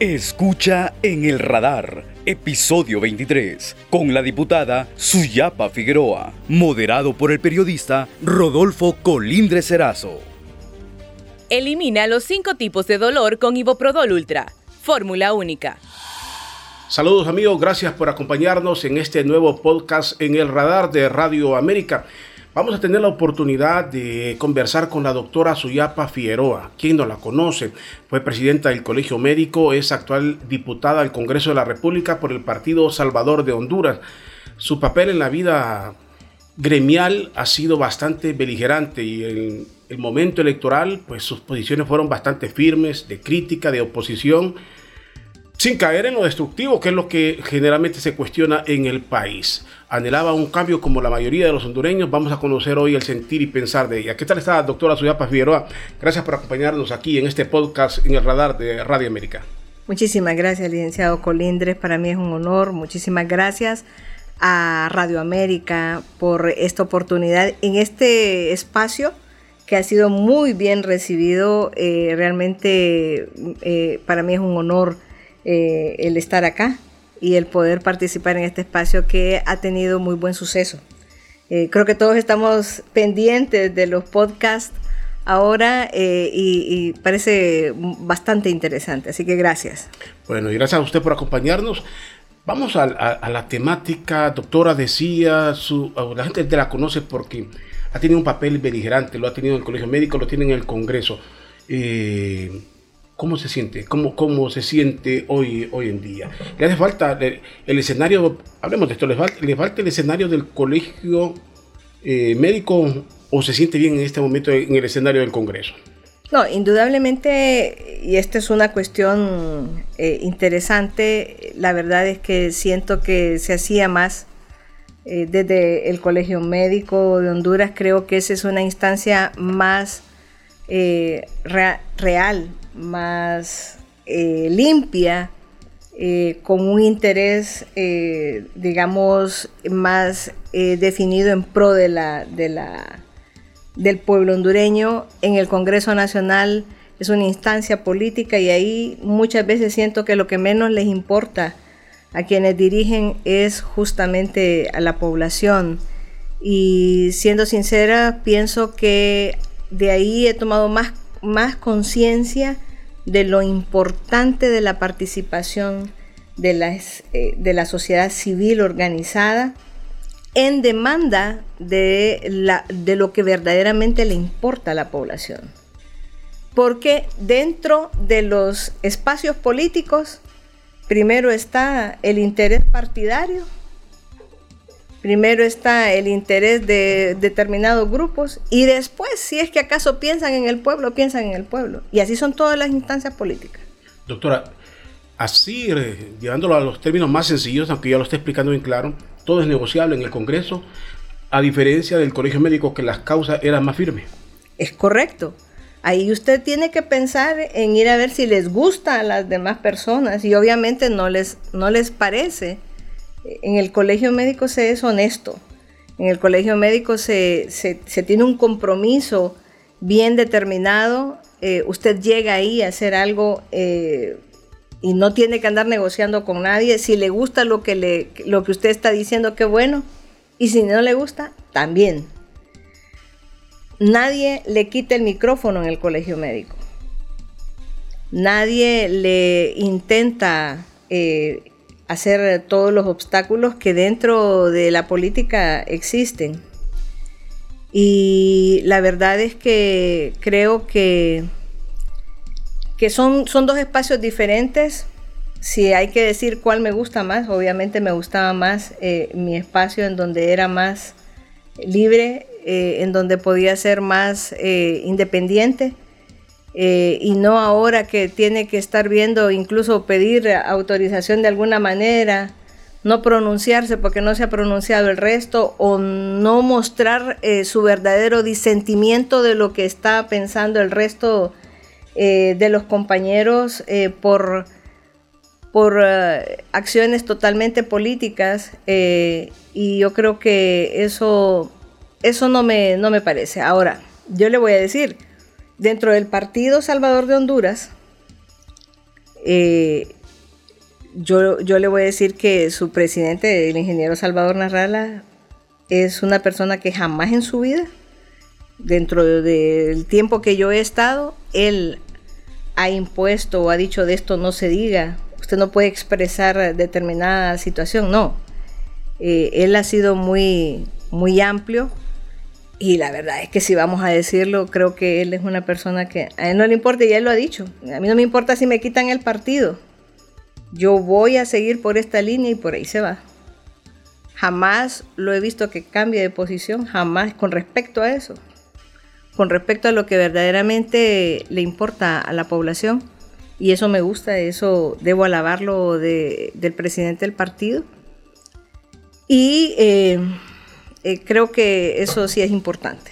Escucha en el radar, episodio 23, con la diputada Suyapa Figueroa, moderado por el periodista Rodolfo Colindre Serazo. Elimina los cinco tipos de dolor con Iboprodol Ultra, fórmula única. Saludos amigos, gracias por acompañarnos en este nuevo podcast en el radar de Radio América. Vamos a tener la oportunidad de conversar con la doctora Suyapa Figueroa, quien no la conoce. Fue presidenta del Colegio Médico, es actual diputada al Congreso de la República por el Partido Salvador de Honduras. Su papel en la vida gremial ha sido bastante beligerante y en el momento electoral, pues sus posiciones fueron bastante firmes, de crítica, de oposición sin caer en lo destructivo, que es lo que generalmente se cuestiona en el país. Anhelaba un cambio como la mayoría de los hondureños. Vamos a conocer hoy el sentir y pensar de ella. ¿Qué tal está, doctora Suyapa Figueroa? Gracias por acompañarnos aquí en este podcast en el radar de Radio América. Muchísimas gracias, licenciado Colindres. Para mí es un honor. Muchísimas gracias a Radio América por esta oportunidad en este espacio que ha sido muy bien recibido. Eh, realmente eh, para mí es un honor eh, el estar acá y el poder participar en este espacio que ha tenido muy buen suceso. Eh, creo que todos estamos pendientes de los podcasts ahora eh, y, parece bastante interesante, así que gracias. Bueno, y gracias a usted por acompañarnos. Vamos a, la temática, doctora decía, su, la gente te la conoce porque ha tenido un papel beligerante, lo ha tenido en el Colegio Médico, lo tiene en el Congreso. Eh, ¿Cómo se siente? ¿Cómo, cómo se siente hoy, hoy en día? ¿Le hace falta el, escenario, hablemos de esto, ¿le falta, el escenario del colegio eh, médico o se siente bien en este momento en el escenario del Congreso? No, indudablemente, y esta es una cuestión eh, interesante, la verdad es que siento que se hacía más eh, desde el Colegio Médico de Honduras, creo que esa es una instancia más real más eh, limpia, eh, con un interés, eh, digamos, más definido en pro de la, de la, del pueblo hondureño. En el Congreso Nacional es una instancia política y ahí muchas veces siento que lo que menos les importa a quienes dirigen es justamente a la población. Y siendo sincera, pienso que de ahí he tomado más, más conciencia de lo importante de la participación de, las, eh, de la sociedad civil organizada en demanda de, la, de lo que verdaderamente le importa a la población. Porque dentro de los espacios políticos, primero está el interés partidario, Primero está el interés de determinados grupos y después, si es que acaso piensan en el pueblo, piensan en el pueblo. Y así son todas las instancias políticas. Doctora, así, eh, llevándolo a los términos más sencillos, aunque ya lo esté explicando bien claro, todo es negociable en el Congreso, a diferencia del Colegio Médico que las causas eran más firmes. Es correcto. Ahí usted tiene que pensar en ir a ver si les gusta a las demás personas y obviamente no les, no les parece en el colegio médico se es honesto. En el colegio médico se, tiene un compromiso bien determinado. Eh, usted llega ahí a hacer algo eh, y no tiene que andar negociando con nadie. Si le gusta lo que, le, lo que usted está diciendo, qué bueno. Y si no le gusta, también. Nadie le quita el micrófono en el colegio médico. Nadie le intenta eh, hacer todos los obstáculos que dentro de la política existen. Y la verdad es que creo que, que son, son dos espacios diferentes. Si hay que decir cuál me gusta más, obviamente me gustaba más eh, mi espacio en donde era más libre, eh, en donde podía ser más eh, independiente eh, y no ahora que tiene que estar viendo, incluso pedir autorización de alguna manera, no pronunciarse porque no se ha pronunciado el resto o no mostrar eh, su verdadero disentimiento de lo que está pensando el resto eh, de los compañeros por, por acciones totalmente políticas y yo creo que eso, eso no, me, no me parece. Ahora, yo le voy a decir, dentro del Partido Salvador de Honduras, Eh, yo, yo le voy a decir que su presidente, el ingeniero Salvador Narrala, es una persona que jamás en su vida, dentro del tiempo que yo he estado, él ha impuesto o ha dicho de esto no se diga, usted no puede expresar determinada situación, no. Eh, él ha sido muy, muy amplio y la verdad es que si vamos a decirlo, creo que él es una persona que a él no le importa y él lo ha dicho. A mí no me importa si me quitan el partido. Yo voy a seguir por esta línea y por ahí se va. Jamás lo he visto que cambie de posición, jamás con respecto a eso. Con respecto a lo que verdaderamente le importa a la población. Y eso me gusta, eso debo alabarlo del presidente del partido. Y eh, eh, creo que eso sí es importante.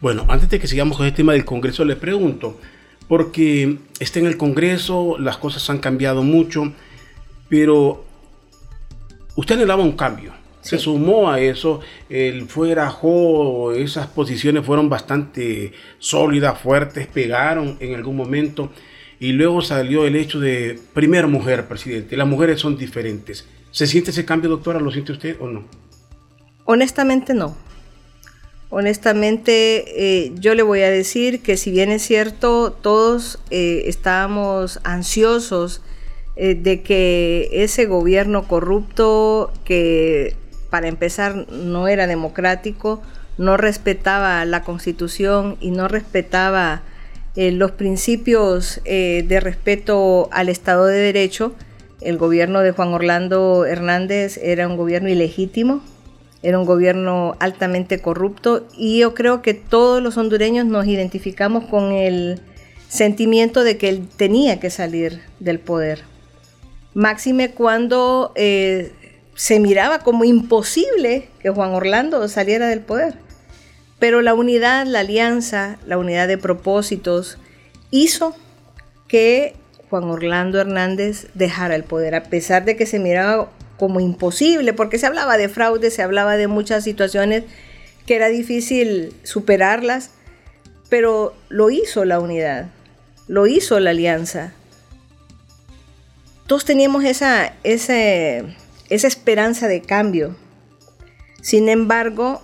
Bueno, antes de que sigamos con el tema del Congreso, le pregunto, porque está en el Congreso, las cosas han cambiado mucho, pero usted anhelaba un cambio. Se sumó a eso, el fuera esas posiciones fueron bastante sólidas, fuertes, pegaron en algún momento y luego salió el hecho de primera mujer presidente. Las mujeres son diferentes. ¿Se siente ese cambio, doctora? ¿Lo siente usted o no? Honestamente no. Honestamente eh, yo le voy a decir que si bien es cierto, todos eh, estábamos ansiosos eh, de que ese gobierno corrupto, que para empezar no era democrático, no respetaba la constitución y no respetaba los principios de respeto al Estado de Derecho, el gobierno de Juan Orlando Hernández era un gobierno ilegítimo, era un gobierno altamente corrupto y yo creo que todos los hondureños nos identificamos con el sentimiento de que él tenía que salir del poder. Máxime cuando eh, se miraba como imposible que Juan Orlando saliera del poder. Pero la unidad, la alianza, la unidad de propósitos hizo que Juan Orlando Hernández dejara el poder, a pesar de que se miraba como imposible, porque se hablaba de fraude, se hablaba de muchas situaciones que era difícil superarlas, pero lo hizo la unidad, lo hizo la alianza. Todos teníamos esa, esa, esa esperanza de cambio. Sin embargo,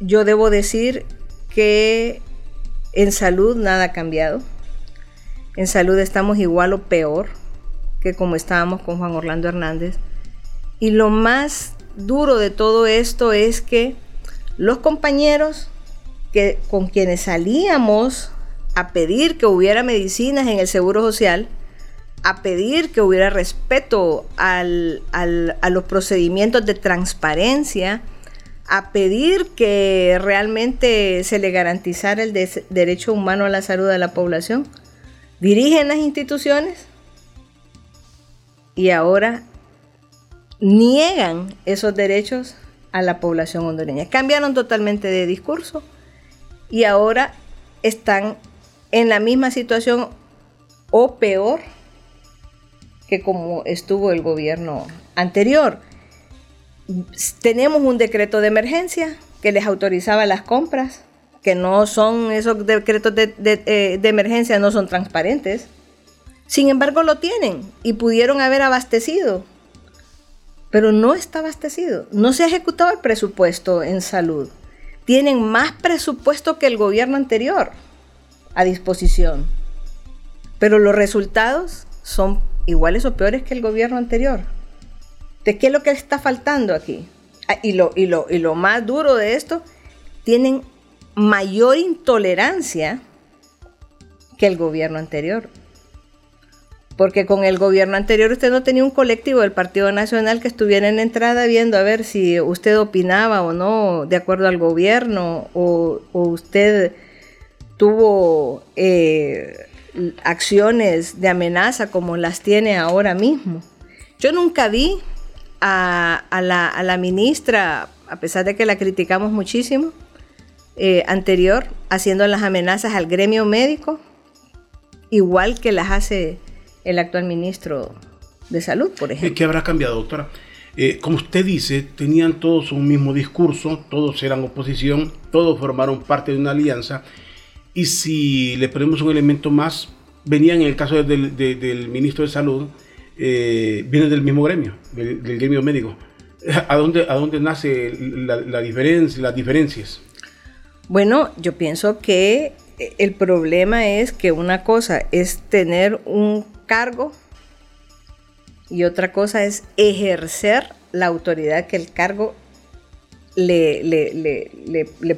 yo debo decir que en salud nada ha cambiado. En salud estamos igual o peor que como estábamos con Juan Orlando Hernández. Y lo más duro de todo esto es que los compañeros que, con quienes salíamos a pedir que hubiera medicinas en el Seguro Social, a pedir que hubiera respeto a los procedimientos de transparencia, a pedir que realmente se le garantizara el derecho humano a la salud de la población, dirigen las instituciones y ahora niegan esos derechos a la población hondureña. Cambiaron totalmente de discurso y ahora están en la misma situación o peor que como estuvo el gobierno anterior. Tenemos un decreto de emergencia que les autorizaba las compras, que no son esos decretos de, eh, de emergencia, no son transparentes. Sin embargo, lo tienen y pudieron haber abastecido pero no está abastecido. No se ha ejecutado el presupuesto en salud. Tienen más presupuesto que el gobierno anterior a disposición. Pero los resultados son iguales o peores que el gobierno anterior. ¿De qué es lo que está faltando aquí? Ah, y lo, y lo, y lo más duro de esto, tienen mayor intolerancia que el gobierno anterior. Porque con el gobierno anterior usted no tenía un colectivo del Partido Nacional que estuviera en entrada viendo a ver si usted opinaba o no de acuerdo al gobierno o, usted tuvo eh, acciones de amenaza como las tiene ahora mismo. Yo nunca vi a, la, ministra, a pesar de que la criticamos muchísimo, eh, anterior, haciendo las amenazas al gremio médico, igual que las hace el actual ministro de Salud, por ejemplo. ¿Qué habrá cambiado, doctora? Eh, como usted dice, tenían todos un mismo discurso, todos eran oposición, todos formaron parte de una alianza. Y si le ponemos un elemento más, venían en el caso del, ministro de Salud, eh, vienen del mismo gremio, del, gremio médico. ¿A dónde, a dónde nace la, diferencia, las diferencias? Bueno, yo pienso que el problema es que una cosa es tener un cargo y otra cosa es ejercer la autoridad que el cargo le,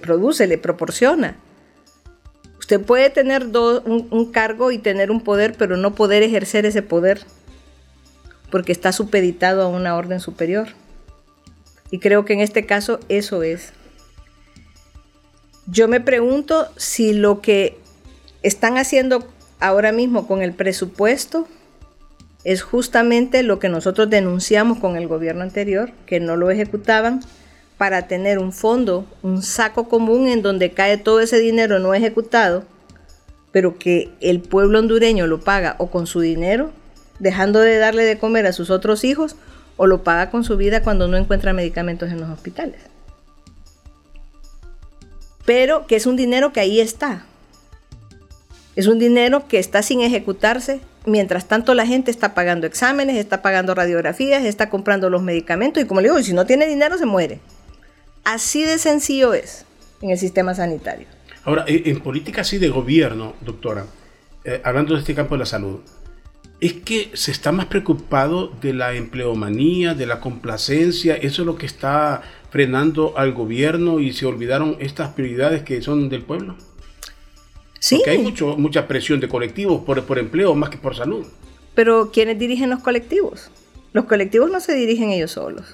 produce, le proporciona. Usted puede tener un, cargo y tener un poder, pero no poder ejercer ese poder porque está supeditado a una orden superior. Y creo que en este caso eso es. Yo me pregunto si lo que están haciendo ahora mismo con el presupuesto es justamente lo que nosotros denunciamos con el gobierno anterior, que no lo ejecutaban, para tener un fondo, un saco común en donde cae todo ese dinero no ejecutado, pero que el pueblo hondureño lo paga o con su dinero, dejando de darle de comer a sus otros hijos, o lo paga con su vida cuando no encuentra medicamentos en los hospitales. Pero que es un dinero que ahí está. Es un dinero que está sin ejecutarse mientras tanto la gente está pagando exámenes, está pagando radiografías, está comprando los medicamentos y como le digo, si no tiene dinero se muere. Así de sencillo es en el sistema sanitario. Ahora, en política así de gobierno, doctora, eh, hablando de este campo de la salud, es que se está más preocupado de la empleomanía, de la complacencia, eso es lo que está frenando al gobierno y se olvidaron estas prioridades que son del pueblo. Sí. Porque hay mucho, mucha presión de colectivos por, por empleo más que por salud. Pero ¿quiénes dirigen los colectivos? Los colectivos no se dirigen ellos solos.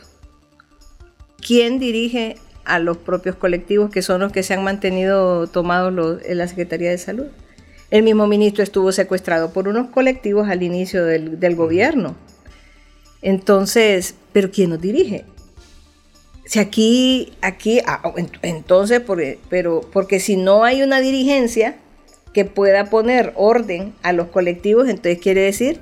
¿Quién dirige a los propios colectivos que son los que se han mantenido tomados en la Secretaría de Salud? El mismo ministro estuvo secuestrado por unos colectivos al inicio del, del gobierno. Entonces, ¿pero quién nos dirige? Si aquí, aquí, ah, entonces, pero porque si no hay una dirigencia, que pueda poner orden a los colectivos, entonces quiere decir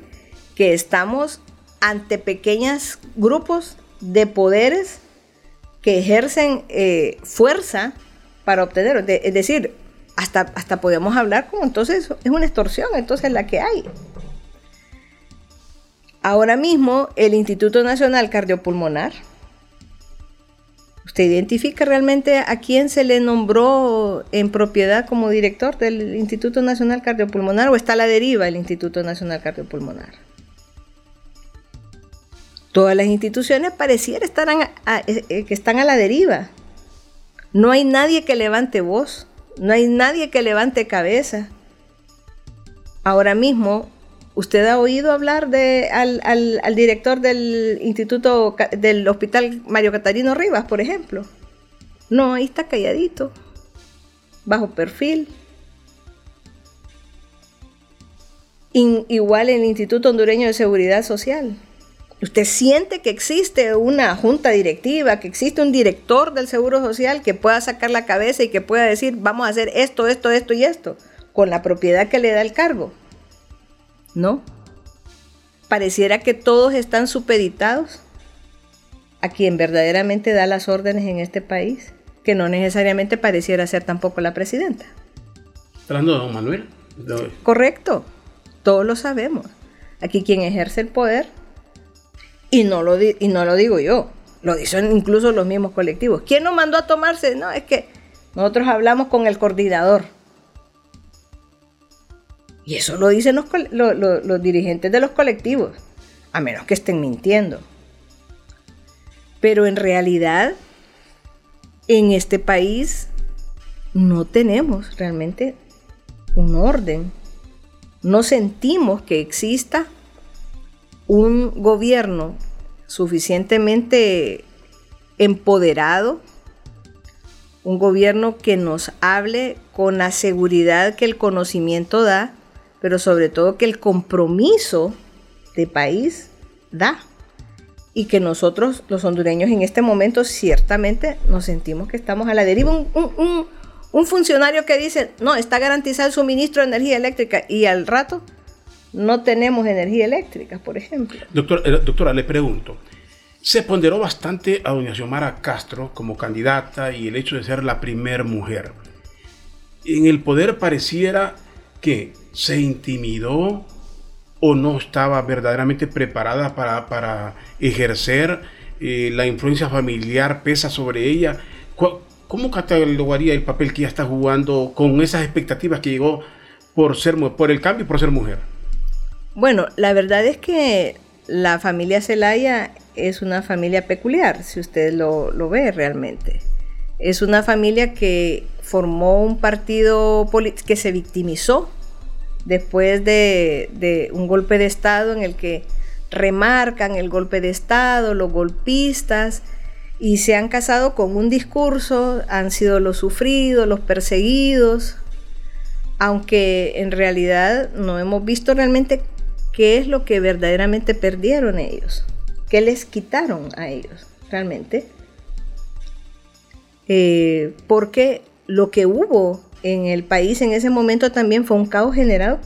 que estamos ante pequeños grupos de poderes que ejercen eh, fuerza para obtener, es decir, hasta, hasta podemos hablar como entonces es una extorsión, entonces la que hay. Ahora mismo el Instituto Nacional Cardiopulmonar ¿Usted identifica realmente a quién se le nombró en propiedad como director del Instituto Nacional Cardiopulmonar o está a la deriva el Instituto Nacional Cardiopulmonar? Todas las instituciones pareciera estar eh, eh, que están a la deriva. No hay nadie que levante voz, no hay nadie que levante cabeza. Ahora mismo ¿Usted ha oído hablar de, al, director del Instituto, del Hospital Mario Catarino Rivas, por ejemplo? No, ahí está calladito, bajo perfil. igual el Instituto Hondureño de Seguridad Social. ¿Usted siente que existe una junta directiva, que existe un director del Seguro Social que pueda sacar la cabeza y que pueda decir, vamos a hacer esto, esto, esto y esto, con la propiedad que le da el cargo? ¿No? Pareciera que todos están supeditados a quien verdaderamente da las órdenes en este país, que no necesariamente pareciera ser tampoco la presidenta. Hablando de don Manuel. Correcto, todos lo sabemos. Aquí quien ejerce el poder, y no lo, y no lo digo yo, lo dicen incluso los mismos colectivos. ¿Quién nos mandó a tomarse? No, es que nosotros hablamos con el coordinador y eso lo dicen los, dirigentes de los colectivos, a menos que estén mintiendo. Pero en realidad, en este país no tenemos realmente un orden. No sentimos que exista un gobierno suficientemente empoderado, un gobierno que nos hable con la seguridad que el conocimiento da pero sobre todo que el compromiso de país da y que nosotros los hondureños en este momento ciertamente nos sentimos que estamos a la deriva. Un, funcionario que dice, no, está garantizado el suministro de energía eléctrica y al rato no tenemos energía eléctrica, por ejemplo. Doctor, eh, doctora, le pregunto, se ponderó bastante a doña Xiomara Castro como candidata y el hecho de ser la primer mujer. En el poder pareciera que se intimidó o no estaba verdaderamente preparada para, para ejercer, eh, la influencia familiar pesa sobre ella. ¿Cómo catalogaría el papel que ella está jugando con esas expectativas que llegó por, ser, por el cambio y por ser mujer? Bueno, la verdad es que la familia Celaya es una familia peculiar, si usted lo, lo ve realmente. Es una familia que formó un partido que se victimizó después de, un golpe de Estado en el que remarcan el golpe de Estado, los golpistas, y se han casado con un discurso, han sido los sufridos, los perseguidos, aunque en realidad no hemos visto realmente qué es lo que verdaderamente perdieron ellos, qué les quitaron a ellos realmente. Eh, porque lo que hubo en el país en ese momento también fue un caos generado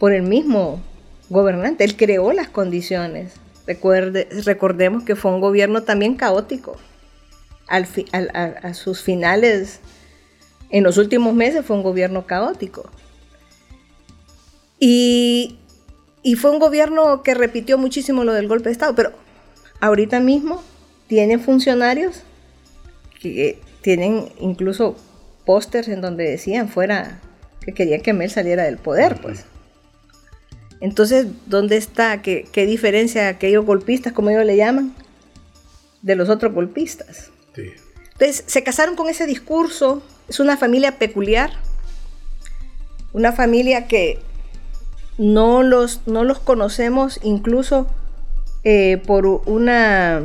por el mismo gobernante. Él creó las condiciones. Recuerde, recordemos que fue un gobierno también caótico. A, sus finales, en los últimos meses fue un gobierno caótico. Y, fue un gobierno que repitió muchísimo lo del golpe de Estado, pero ahorita mismo tienen funcionarios que tienen incluso pósters en donde decían fuera que querían que Mel saliera del poder, pues. Entonces, ¿dónde está? ¿Qué, qué diferencia aquellos golpistas, como ellos le llaman, de los otros golpistas? Entonces, se casaron con ese discurso. Es una familia peculiar. Una familia que no los, no los conocemos incluso eh, por una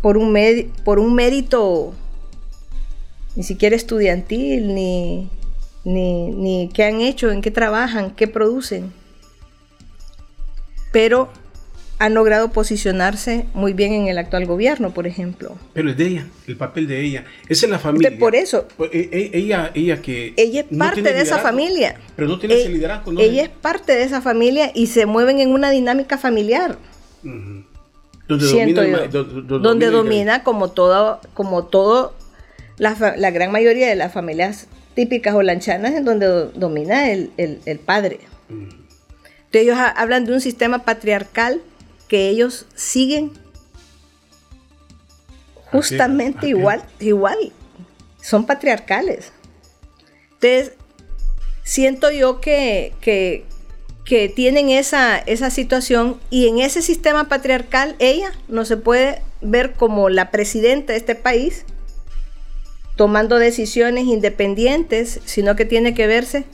por un, por un mérito ni siquiera estudiantil, ni, ni, qué han hecho, en qué trabajan, qué producen. Pero han logrado posicionarse muy bien en el actual gobierno, por ejemplo. Pero es de ella, el papel de ella. Es en la familia. por eso. Pues, e, e, ella, ella que. Ella es parte de esa familia. Pero no tiene ese liderazgo. Ella es parte de esa familia y se mueven en una dinámica familiar. Donde domina, donde domina como todo, como todo la, gran mayoría de las familias típicas holanchanas en donde domina el, padre. Entonces ellos hablan de un sistema patriarcal que ellos siguen justamente igual, igual. Son patriarcales. Entonces, siento yo que, que, que tienen esa, esa situación y en ese sistema patriarcal ella no se puede ver como la presidenta de este país, tomando decisiones independientes, sino que tiene que verse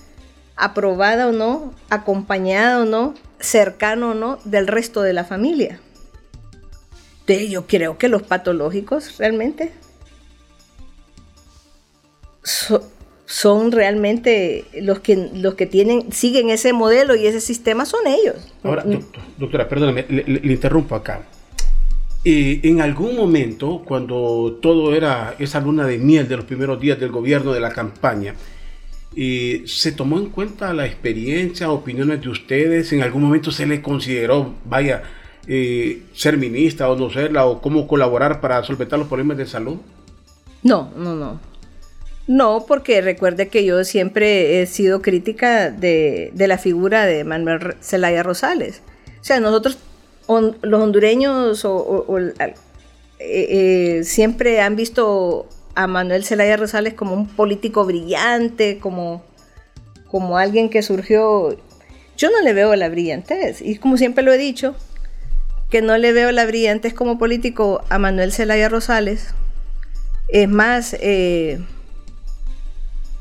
aprobada o no, acompañada o no, cercano o no del resto de la familia. Entonces yo creo que los patológicos realmente son realmente los que, los que tienen, siguen ese modelo y ese sistema son ellos. Ahora, doctora, perdóname, le interrumpo acá en algún momento, cuando todo era esa luna de miel de los primeros días del gobierno de la campaña, ¿se tomó en cuenta la experiencia, opiniones de ustedes? ¿En algún momento se le consideró, vaya, eh, ser ministra o no serla, o cómo colaborar para solventar los problemas de salud? No, no, no. No, porque recuerde que yo siempre he sido crítica de, de la figura de Manuel Zelaya Rosales. O sea, nosotros los hondureños eh, eh, siempre han visto a Manuel Zelaya Rosales como un político brillante, como, como alguien que surgió. Yo no le veo la brillantez, y como siempre lo he dicho, que no le veo la brillantez como político a Manuel Zelaya Rosales. Es más, eh,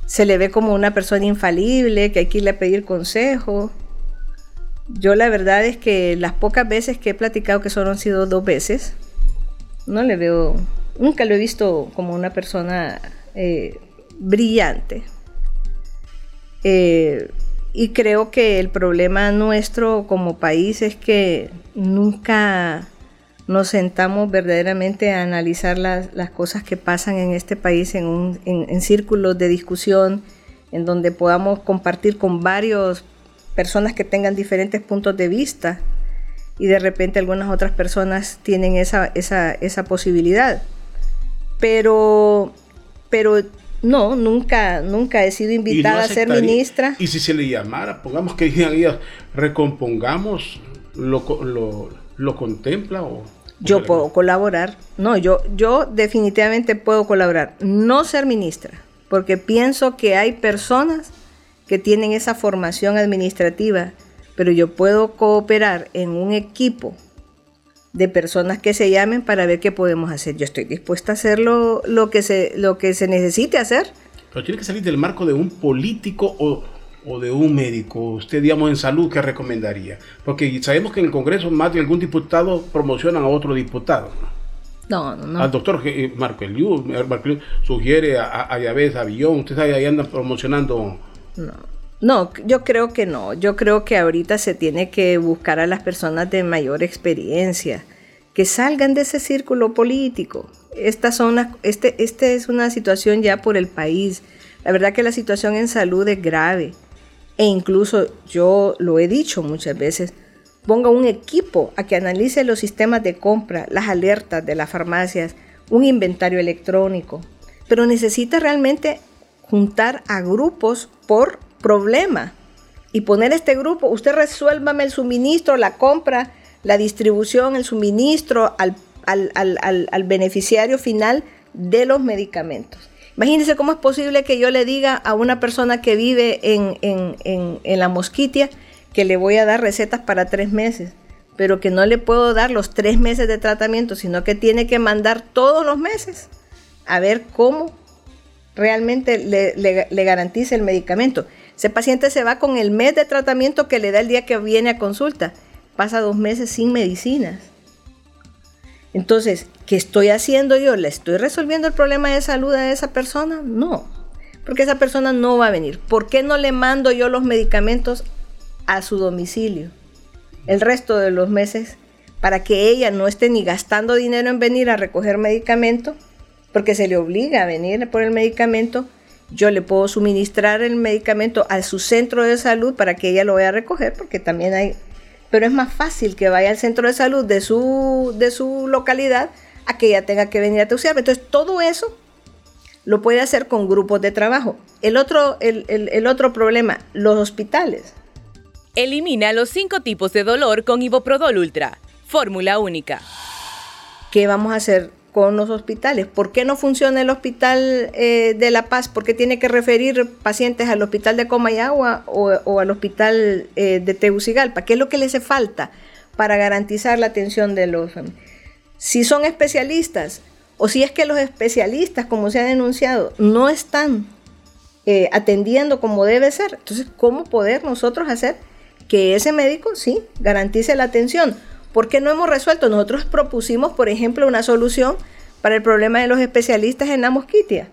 se le ve como una persona infalible, que hay que irle a pedir consejo. Yo la verdad es que las pocas veces que he platicado, que solo han sido dos veces, no le veo, nunca lo he visto como una persona eh, brillante. Eh, y creo que el problema nuestro como país es que nunca nos sentamos verdaderamente a analizar las, cosas que pasan en este país en, en círculos de discusión, en donde podamos compartir con varios personas que tengan diferentes puntos de vista y de repente algunas otras personas tienen esa, esa, esa posibilidad. Pero, pero No, nunca, nunca he sido invitada a ser ministra. Y si se le llamara, pongamos que digan recompongamos, lo, lo, contempla o... Yo puedo colaborar. No, yo, yo definitivamente puedo colaborar. No ser ministra, porque pienso que hay personas que tienen esa formación administrativa, pero yo puedo cooperar en un equipo de personas que se llamen para ver qué podemos hacer. Yo estoy dispuesta a hacer lo, que, se, lo que se necesite hacer. Pero tiene que salir del marco de un político o, de un médico. Usted, digamos, en salud, ¿qué recomendaría? Porque sabemos que en el Congreso más de algún diputado promocionan a otro diputado. No, no, no. Al doctor eh, Marco Eliu, sugiere a, a Yavés Avillón. Usted ahí anda promocionando... No. No, yo creo que no. Yo creo que ahorita se tiene que buscar a las personas de mayor experiencia, que salgan de ese círculo político. Esta, son este, este es una situación ya por el país. La verdad que la situación en salud es grave. E incluso yo lo he dicho muchas veces, ponga un equipo a que analice los sistemas de compra, las alertas de las farmacias, un inventario electrónico. Pero necesita realmente juntar a grupos por problema y poner este grupo, usted resuélvame el suministro, la compra, la distribución, el suministro al, al, beneficiario final de los medicamentos. Imagínense cómo es posible que yo le diga a una persona que vive en, en, la mosquitia que le voy a dar recetas para tres meses, pero que no le puedo dar los tres meses de tratamiento, sino que tiene que mandar todos los meses a ver cómo realmente le, le, garantiza el medicamento. Ese paciente se va con el mes de tratamiento que le da el día que viene a consulta. Pasa dos meses sin medicinas. Entonces, ¿qué estoy haciendo yo? ¿Le estoy resolviendo el problema de salud a esa persona? No, porque esa persona no va a venir. ¿Por qué no le mando yo los medicamentos a su domicilio el resto de los meses para que ella no esté ni gastando dinero en venir a recoger medicamento, porque se le obliga a venir por el medicamento, yo le puedo suministrar el medicamento a su centro de salud para que ella lo vaya a recoger, porque también hay, pero es más fácil que vaya al centro de salud de su, de su localidad a que ella tenga que venir a teuciarme. Entonces, todo eso lo puede hacer con grupos de trabajo. El otro, el, el otro problema, los hospitales. Elimina los cinco tipos de dolor con Iboprodol Ultra. Fórmula única. ¿Qué vamos a hacer? Con los hospitales. ¿Por qué no funciona el hospital eh, de La Paz? ¿Por qué tiene que referir pacientes al hospital de Comayagua o, al hospital eh, de Tegucigalpa? ¿Qué es lo que le hace falta para garantizar la atención de los... Si son especialistas o si es que los especialistas, como se ha denunciado, no están eh, atendiendo como debe ser, entonces, ¿cómo poder nosotros hacer que ese médico sí garantice la atención? ¿Por qué no hemos resuelto? Nosotros propusimos, por ejemplo, una solución para el problema de los especialistas en la mosquitia.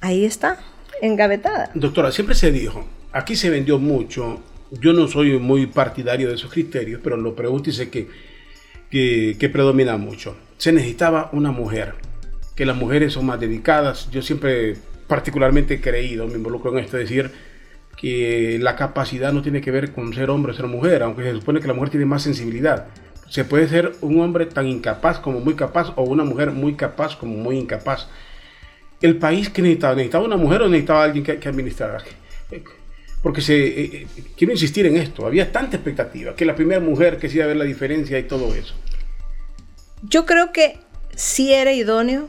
Ahí está, engavetada. Doctora, siempre se dijo, aquí se vendió mucho, yo no soy muy partidario de esos criterios, pero lo pregunto y sé que, que, predomina mucho. Se necesitaba una mujer, que las mujeres son más dedicadas. Yo siempre particularmente he creído, me involucro en esto, es decir, que la capacidad no tiene que ver con ser hombre o ser mujer, aunque se supone que la mujer tiene más sensibilidad. Se puede ser un hombre tan incapaz como muy capaz o una mujer muy capaz como muy incapaz. El país que necesitaba, necesitaba una mujer o necesitaba alguien que, que administrara. Porque se, eh, eh, quiero insistir en esto, había tanta expectativa, que la primera mujer que sí iba a ver la diferencia y todo eso. Yo creo que sí era idóneo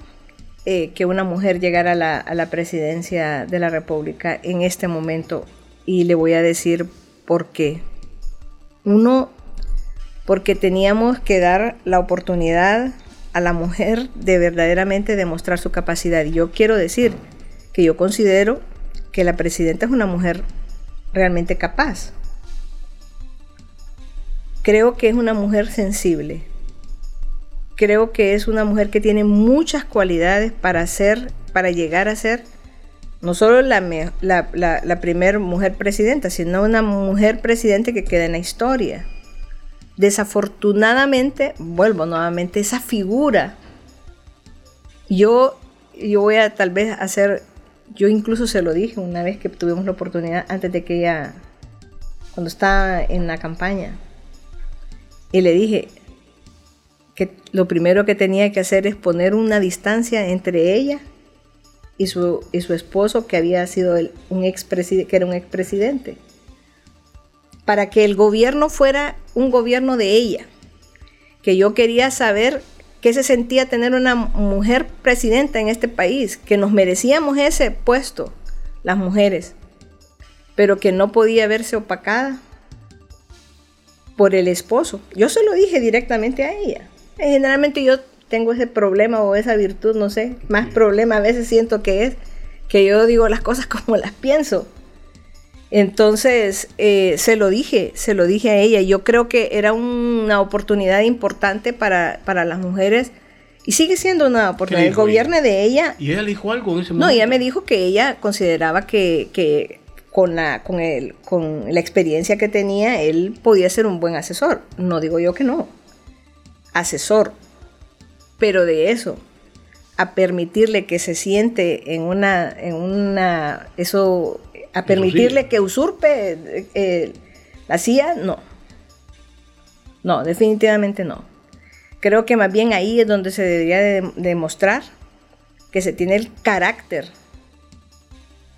eh, que una mujer llegara a la, a la, presidencia de la República en este momento y le voy a decir por qué. Uno, porque teníamos que dar la oportunidad a la mujer de verdaderamente demostrar su capacidad. Y yo quiero decir que yo considero que la presidenta es una mujer realmente capaz. Creo que es una mujer sensible. Creo que es una mujer que tiene muchas cualidades para ser, para llegar a ser no solo la, primera mujer presidenta, sino una mujer presidente que queda en la historia. Desafortunadamente, vuelvo nuevamente, esa figura, yo, yo voy a tal vez hacer, yo incluso se lo dije una vez que tuvimos la oportunidad, antes de que ella, cuando estaba en la campaña, y le dije que lo primero que tenía que hacer es poner una distancia entre ella y su, y su esposo que había sido el, un que era un expresidente. Para que el gobierno fuera un gobierno de ella. Que yo quería saber qué se sentía tener una mujer presidenta en este país, que nos merecíamos ese puesto, las mujeres, pero que no podía verse opacada por el esposo. Yo se lo dije directamente a ella. Generalmente yo tengo ese problema o esa virtud, no sé, más problema a veces siento que es que yo digo las cosas como las pienso. Entonces, eh, se lo dije, se lo dije a ella. Yo creo que era una oportunidad importante para, las mujeres y sigue siendo una oportunidad. El gobierno de ella... ¿Y ella dijo algo en ese momento? No, ella me dijo que ella consideraba que, con, la, con, el, con la experiencia que tenía, él podía ser un buen asesor. No digo yo que no. Asesor. Pero de eso, a permitirle que se siente en una, en una, eso, a permitirle que usurpe eh, la CIA, no. No, definitivamente no. Creo que más bien ahí es donde se debería demostrar que se tiene el carácter,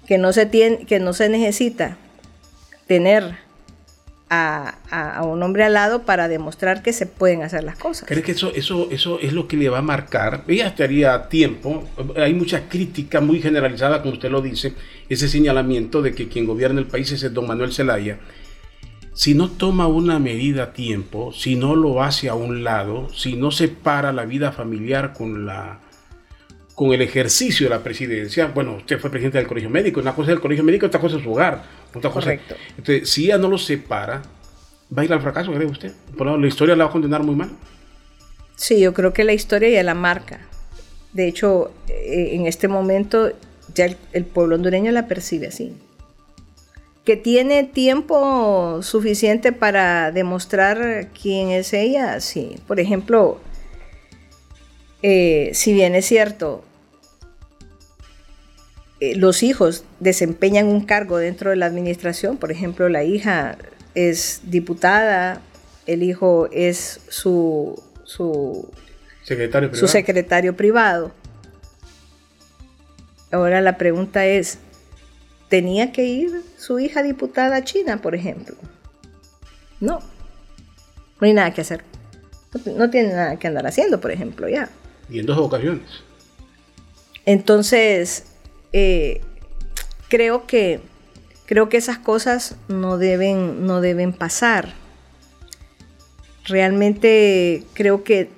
que no se, tiene, que no se necesita tener a, un hombre al lado para demostrar que se pueden hacer las cosas. ¿Crees que eso, eso, eso es lo que le va a marcar? Ella estaría tiempo, hay mucha crítica muy generalizada, como usted lo dice, ese señalamiento de que quien gobierna el país es el don Manuel Zelaya. Si no toma una medida a tiempo, si no lo hace a un lado, si no separa la vida familiar con la, con el ejercicio de la presidencia, bueno, usted fue presidente del colegio médico, una cosa es el colegio médico, otra cosa es su hogar, otra cosa. Correcto. Entonces, si ella no lo separa, va a ir al fracaso, cree usted. Por la historia la va a condenar muy mal. Sí, yo creo que la historia ya la marca. De hecho, eh, en este momento ya el, pueblo hondureño la percibe así. Que tiene tiempo suficiente para demostrar quién es ella, sí. Por ejemplo, eh, si bien es cierto, eh, los hijos desempeñan un cargo dentro de la administración, por ejemplo, la hija es diputada, el hijo es su, su, secretario, privado. su secretario privado. Ahora la pregunta es, ¿tenía que ir su hija diputada a China, por ejemplo? No, no hay nada que hacer. No, tiene nada que andar haciendo, por ejemplo, ya. Y en dos ocasiones. Entonces, eh, creo que creo que esas cosas no deben, no deben pasar. Realmente creo que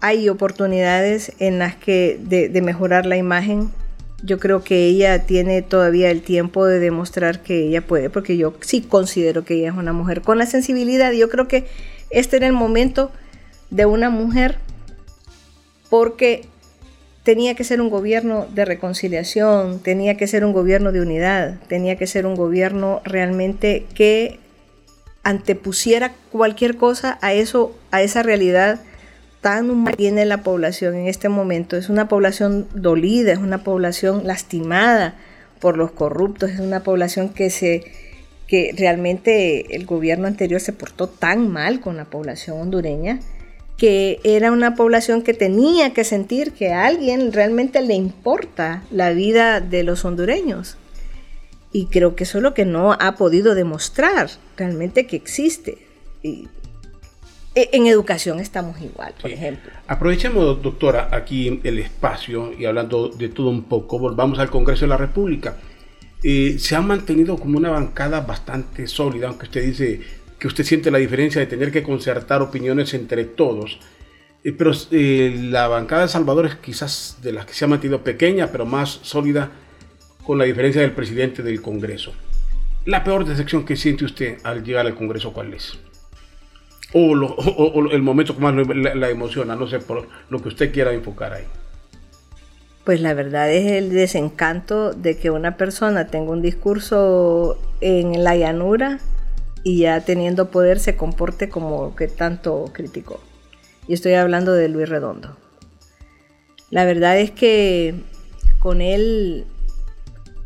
hay oportunidades en las que de, mejorar la imagen. Yo creo que ella tiene todavía el tiempo de demostrar que ella puede, porque yo sí considero que ella es una mujer con la sensibilidad. Yo creo que este era el momento de una mujer porque tenía que ser un gobierno de reconciliación, tenía que ser un gobierno de unidad, tenía que ser un gobierno realmente que antepusiera cualquier cosa a eso, a esa realidad tan humana que tiene la población en este momento. Es una población dolida, es una población lastimada por los corruptos, es una población que se que realmente el gobierno anterior se portó tan mal con la población hondureña que era una población que tenía que sentir que a alguien realmente le importa la vida de los hondureños. Y creo que eso es lo que no ha podido demostrar realmente que existe. Y e, en educación estamos igual, por ejemplo. Aprovechemos, doctora, aquí el espacio y hablando de todo un poco, volvamos al Congreso de la República. Eh, se ha mantenido como una bancada bastante sólida, aunque usted dice que usted siente la diferencia de tener que concertar opiniones entre todos. Eh, pero eh, la bancada de Salvador es quizás de las que se ha mantenido pequeña, pero más sólida con la diferencia del presidente del Congreso. La peor decepción que siente usted al llegar al Congreso, ¿cuál es? O, el momento que más la, emociona, no sé, por lo que usted quiera enfocar ahí. Pues la verdad es el desencanto de que una persona tenga un discurso en la llanura y ya teniendo poder se comporte como que tanto criticó. Y estoy hablando de Luis Redondo. La verdad es que con él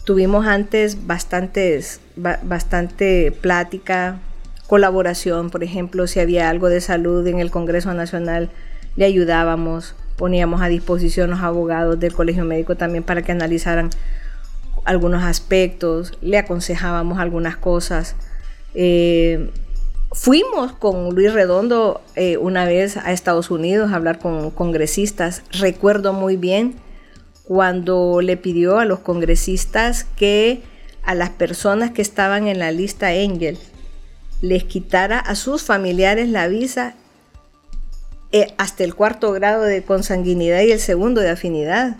tuvimos antes bastantes, bastante plática, colaboración, por ejemplo, si había algo de salud en el Congreso Nacional, le ayudábamos poníamos a disposición los abogados del Colegio Médico también para que analizaran algunos aspectos, le aconsejábamos algunas cosas. Eh, fuimos con Luis Redondo eh, una vez a Estados Unidos a hablar con congresistas. Recuerdo muy bien cuando le pidió a los congresistas que a las personas que estaban en la lista Angel les quitara a sus familiares la visa eh, hasta el cuarto grado de consanguinidad y el segundo de afinidad.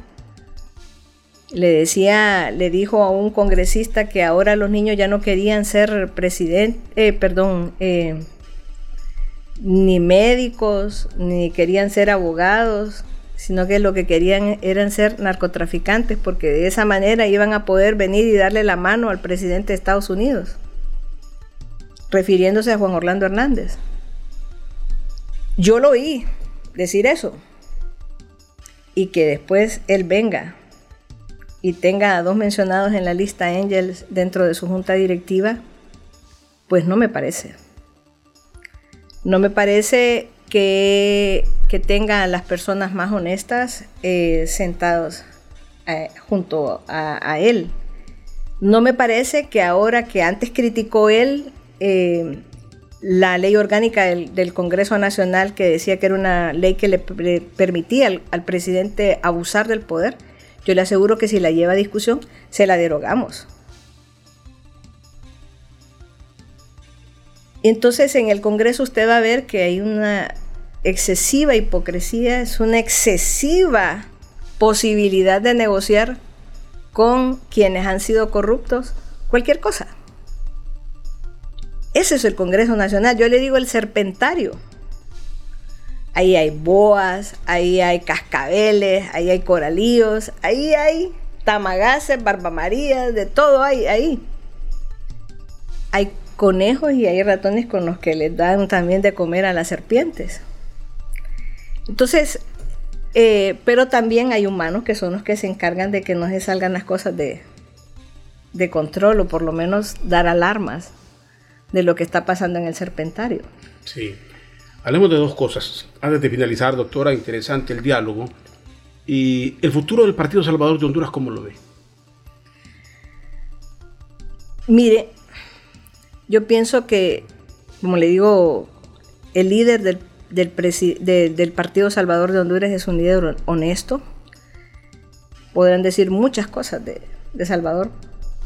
Le decía, le dijo a un congresista que ahora los niños ya no querían ser presidente, eh, perdón, eh, ni médicos, ni querían ser abogados, sino que lo que querían eran ser narcotraficantes, porque de esa manera iban a poder venir y darle la mano al presidente de Estados Unidos, refiriéndose a Juan Orlando Hernández. Yo lo oí decir eso. Y que después él venga y tenga a dos mencionados en la lista Angels dentro de su junta directiva, pues no me parece. No me parece que, que tenga a las personas más honestas eh, sentados eh, junto a, él. No me parece que ahora que antes criticó él, eh, la ley orgánica del, Congreso Nacional que decía que era una ley que le, permitía al, presidente abusar del poder, yo le aseguro que si la lleva a discusión, se la derogamos. Entonces en el Congreso usted va a ver que hay una excesiva hipocresía, es una excesiva posibilidad de negociar con quienes han sido corruptos, cualquier cosa. Ese es el Congreso Nacional. Yo le digo el serpentario. Ahí hay boas, ahí hay cascabeles, ahí hay coralíos, ahí hay tamagaces, barbamarías, de todo hay ahí. Hay conejos y hay ratones con los que les dan también de comer a las serpientes. Entonces, eh, pero también hay humanos que son los que se encargan de que no se salgan las cosas de, de control o por lo menos dar alarmas de lo que está pasando en el serpentario. Sí. Hablemos de dos cosas. Antes de finalizar, doctora, interesante el diálogo. ¿Y el futuro del Partido Salvador de Honduras cómo lo ve? Mire, yo pienso que, como le digo, el líder del, del, Partido Salvador de Honduras es un líder honesto. Podrán decir muchas cosas de, de Salvador,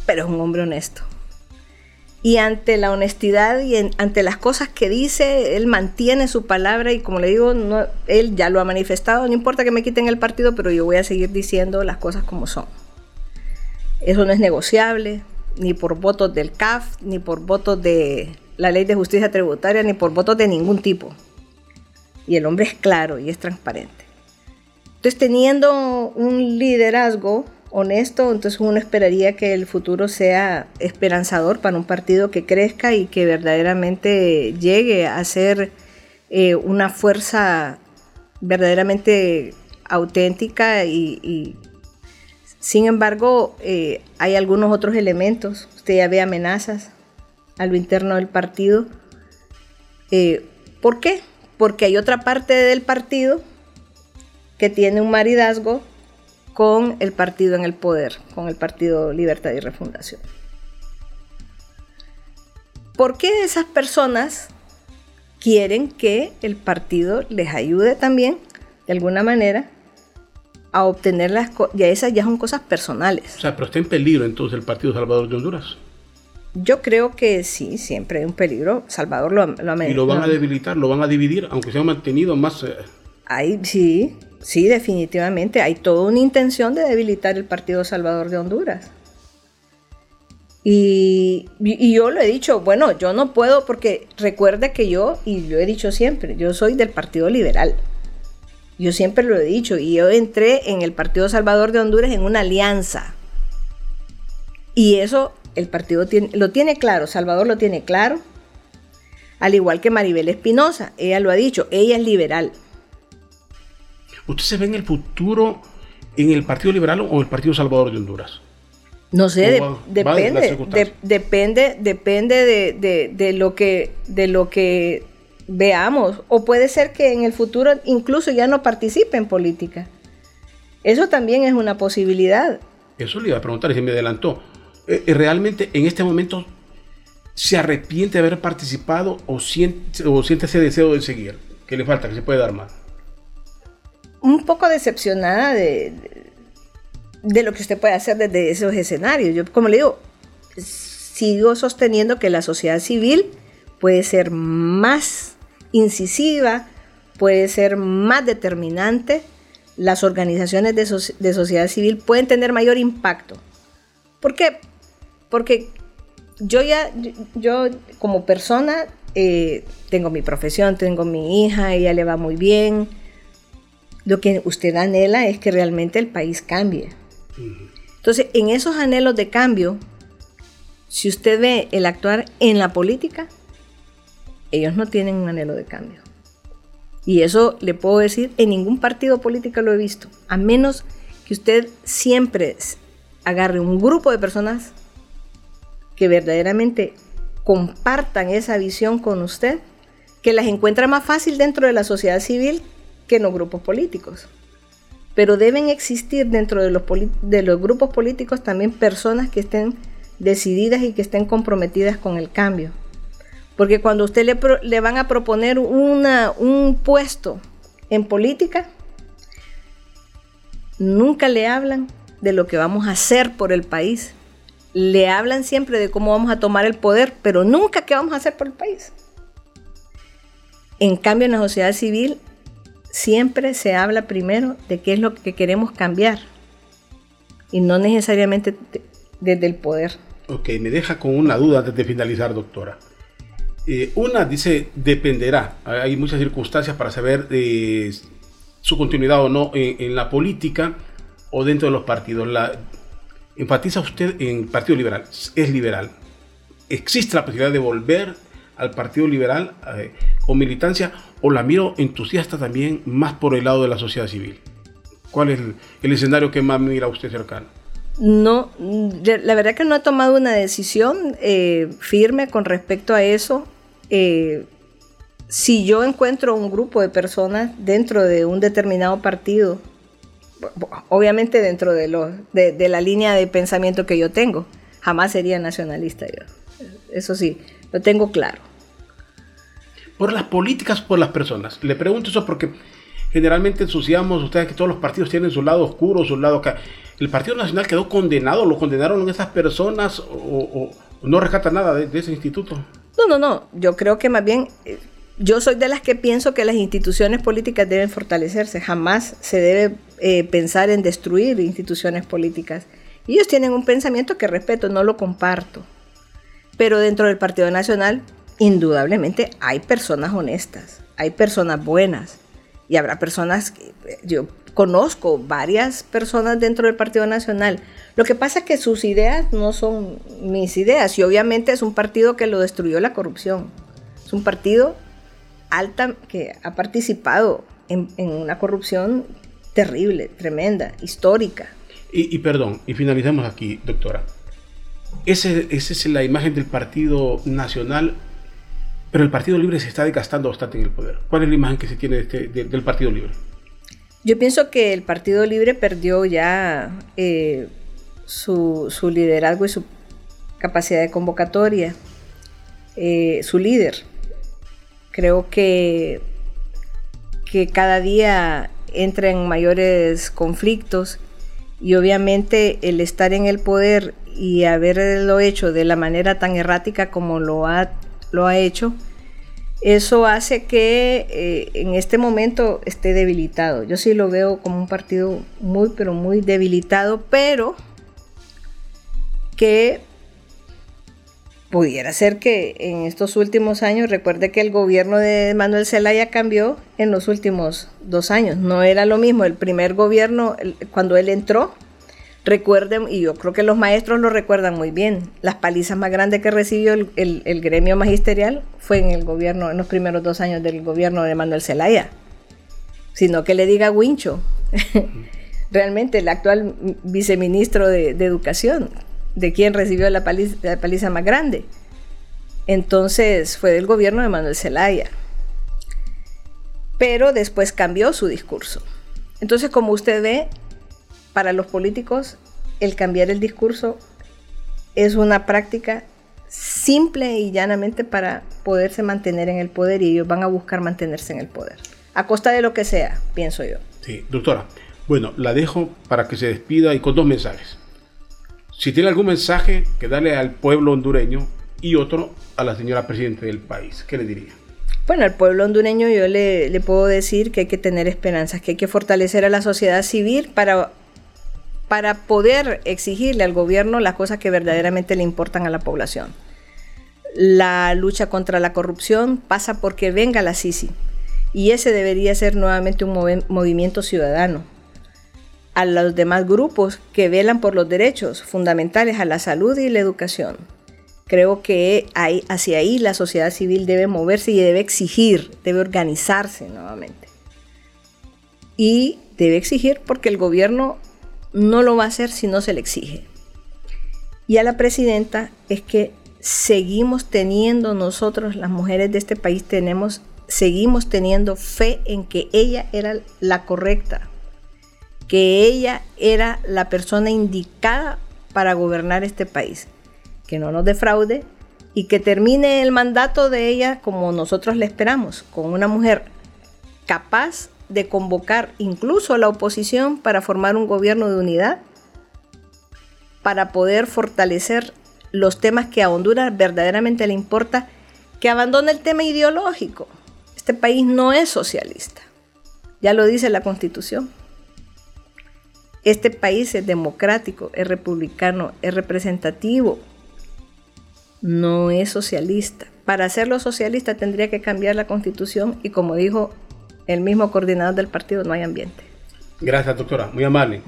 pero es un hombre honesto y ante la honestidad y ante las cosas que dice, él mantiene su palabra y como le digo, él ya lo ha manifestado, no importa que me quiten el partido, pero yo voy a seguir diciendo las cosas como son. Eso no es negociable, ni por votos del CAF, ni por votos de la ley de justicia tributaria, ni por votos de ningún tipo. Y el hombre es claro y es transparente. Entonces, teniendo un liderazgo honesto, entonces uno esperaría que el futuro sea esperanzador para un partido que crezca y que verdaderamente llegue a ser eh, una fuerza verdaderamente auténtica y, sin embargo eh, hay algunos otros elementos. Usted ya ve amenazas a lo interno del partido. Eh, ¿Por qué? Porque hay otra parte del partido que tiene un maridazgo con el partido en el poder, con el Partido Libertad y Refundación. ¿Por qué esas personas quieren que el partido les ayude también, de alguna manera, a obtener las cosas? Ya esas ya son cosas personales. O sea, pero está en peligro entonces el Partido Salvador de Honduras. Yo creo que sí, siempre hay un peligro. Salvador lo, ha... Y lo van a debilitar, lo van a dividir, aunque se han mantenido más... Eh, Ahí sí, Sí, definitivamente. Hay toda una intención de debilitar el Partido Salvador de Honduras. Y, yo lo he dicho, bueno, yo no puedo porque recuerde que yo, y lo he dicho siempre, yo soy del Partido Liberal. Yo siempre lo he dicho y yo entré en el Partido Salvador de Honduras en una alianza. Y eso el partido lo tiene claro, Salvador lo tiene claro. Al igual que Maribel Espinosa, ella lo ha dicho, ella es liberal. ¿Usted se ve en el futuro en el Partido Liberal o el Partido Salvador de Honduras? No sé, depende, depende, depende de, lo que, de lo que veamos, o puede ser que en el futuro incluso ya no participe en política. Eso también es una posibilidad. Eso le iba a preguntar y se me adelantó. Eh, eh, ¿Realmente en este momento se arrepiente de haber participado o siente, o siente ese deseo de seguir? ¿Qué le falta? ¿Que se puede dar más? Un poco decepcionada de, de, lo que usted puede hacer desde esos escenarios. Yo, como le digo, sigo sosteniendo que la sociedad civil puede ser más incisiva, puede ser más determinante. Las organizaciones de, de sociedad civil pueden tener mayor impacto. ¿Por qué? Porque yo ya, yo como persona, eh, tengo mi profesión, tengo mi hija, ella le va muy bien. Lo que usted anhela es que realmente el país cambie. Entonces, en esos anhelos de cambio, si usted ve el actuar en la política, ellos no tienen un anhelo de cambio. Y eso le puedo decir, en ningún partido político lo he visto, a menos que usted siempre agarre un grupo de personas que verdaderamente compartan esa visión con usted, que las encuentra más fácil dentro de la sociedad civil que los grupos políticos. Pero deben existir dentro de los, de los grupos políticos también personas que estén decididas y que estén comprometidas con el cambio. Porque cuando usted le, le van a proponer una, un puesto en política, nunca le hablan de lo que vamos a hacer por el país. Le hablan siempre de cómo vamos a tomar el poder, pero nunca qué vamos a hacer por el país. En cambio, en la sociedad civil siempre se habla primero de qué es lo que queremos cambiar y no necesariamente desde el poder. Ok, me deja con una duda antes de finalizar, doctora. Eh, una dice, dependerá. Hay muchas circunstancias para saber eh, su continuidad o no en la política o dentro de los partidos. La, enfatiza usted en Partido Liberal, es liberal. ¿Existe la posibilidad de volver al Partido Liberal eh, con militancia o la miro entusiasta también más por el lado de la sociedad civil? ¿Cuál es el, escenario que más mira usted cercano? No, la verdad que no he tomado una decisión eh, firme con respecto a eso. Eh, si yo encuentro un grupo de personas dentro de un determinado partido obviamente dentro de, lo, de, la línea de pensamiento que yo tengo. Jamás sería nacionalista yo. Eso sí, lo tengo claro. Por las políticas, por las personas. Le pregunto eso porque generalmente ensuciamos, ustedes que todos los partidos tienen su lado oscuro, su lado acá. ¿El Partido Nacional quedó condenado? ¿Lo condenaron esas personas o, no rescata nada de, ese instituto? No, no, no. Yo creo que más bien eh, yo soy de las que pienso que las instituciones políticas deben fortalecerse. Jamás se debe eh, pensar en destruir instituciones políticas. Ellos tienen un pensamiento que respeto, no lo comparto. Pero dentro del Partido Nacional, indudablemente hay personas honestas, hay personas buenas. Y habrá personas que yo conozco varias personas dentro del Partido Nacional. Lo que pasa es que sus ideas no son mis ideas y obviamente es un partido que lo destruyó la corrupción. Es un partido alta que ha participado en, una corrupción terrible, tremenda, histórica. Y, perdón, y finalizamos aquí, doctora. Esa es la imagen del Partido Nacional, pero el Partido Libre se está desgastando bastante en el poder. ¿Cuál es la imagen que se tiene este, del Partido Libre? Yo pienso que el Partido Libre perdió ya eh, su, liderazgo y su capacidad de convocatoria. Eh, su líder, Creo que, que cada día entra en mayores conflictos y obviamente el estar en el poder y haberlo hecho de la manera tan errática como lo ha, lo ha hecho, eso hace que eh, en este momento esté debilitado. Yo sí lo veo como un partido muy, pero muy debilitado, pero que pudiera ser que en estos últimos años, recuerde que el gobierno de Manuel Zelaya cambió en los últimos dos años. No era lo mismo el primer gobierno cuando él entró. Recuerden, y yo creo que los maestros lo recuerdan muy bien, las palizas más grandes que recibió el, gremio magisterial fue en el gobierno, en los primeros dos años del gobierno de Manuel Zelaya. Sino que le diga Wincho, realmente el actual viceministro de Educación, de quién recibió la paliza, más grande. Entonces fue del gobierno de Manuel Zelaya. pero después cambió su discurso. Entonces, como usted ve, para los políticos el cambiar el discurso es una práctica simple y llanamente para poderse mantener en el poder y ellos van a buscar mantenerse en el poder, a costa de lo que sea, pienso yo. Sí, doctora. Bueno, la dejo para que se despida y con dos mensajes. Si tiene algún mensaje que darle al pueblo hondureño y otro a la señora presidenta del país, ¿qué le diría? Bueno, al pueblo hondureño yo le, le puedo decir que hay que tener esperanzas, que hay que fortalecer a la sociedad civil para para poder exigirle al gobierno las cosas que verdaderamente le importan a la población. La lucha contra la corrupción pasa porque venga la Sisi y ese debería ser nuevamente un movimiento ciudadano. A los demás grupos que velan por los derechos fundamentales a la salud y la educación. Creo que hacia ahí la sociedad civil debe moverse y debe exigir, debe organizarse nuevamente. Y debe exigir porque el gobierno no lo va a hacer si no se le exige. Y a la presidenta es que seguimos teniendo nosotros, las mujeres de este país, tenemos, seguimos teniendo fe en que ella era la correcta, que ella era la persona indicada para gobernar este país, que no nos defraude y que termine el mandato de ella como nosotros le esperamos, con una mujer capaz de convocar incluso a la oposición para formar un gobierno de unidad, para poder fortalecer los temas que a Honduras verdaderamente le importa, que abandone el tema ideológico. Este país no es socialista, ya lo dice la constitución. Este país es democrático, es republicano, es representativo, no es socialista. Para hacerlo socialista tendría que cambiar la constitución y como dijo el mismo coordinador del partido, no hay ambiente. Gracias, doctora. Muy amable.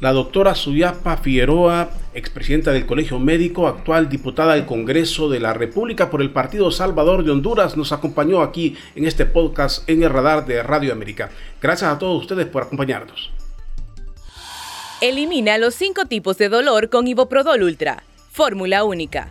La doctora Suyapa Figueroa, expresidenta del Colegio Médico, actual diputada del Congreso de la República por el Partido Salvador de Honduras, nos acompañó aquí en este podcast en el radar de Radio América. Gracias a todos ustedes por acompañarnos. Elimina los cinco tipos de dolor con Iboprodol Ultra. Fórmula única.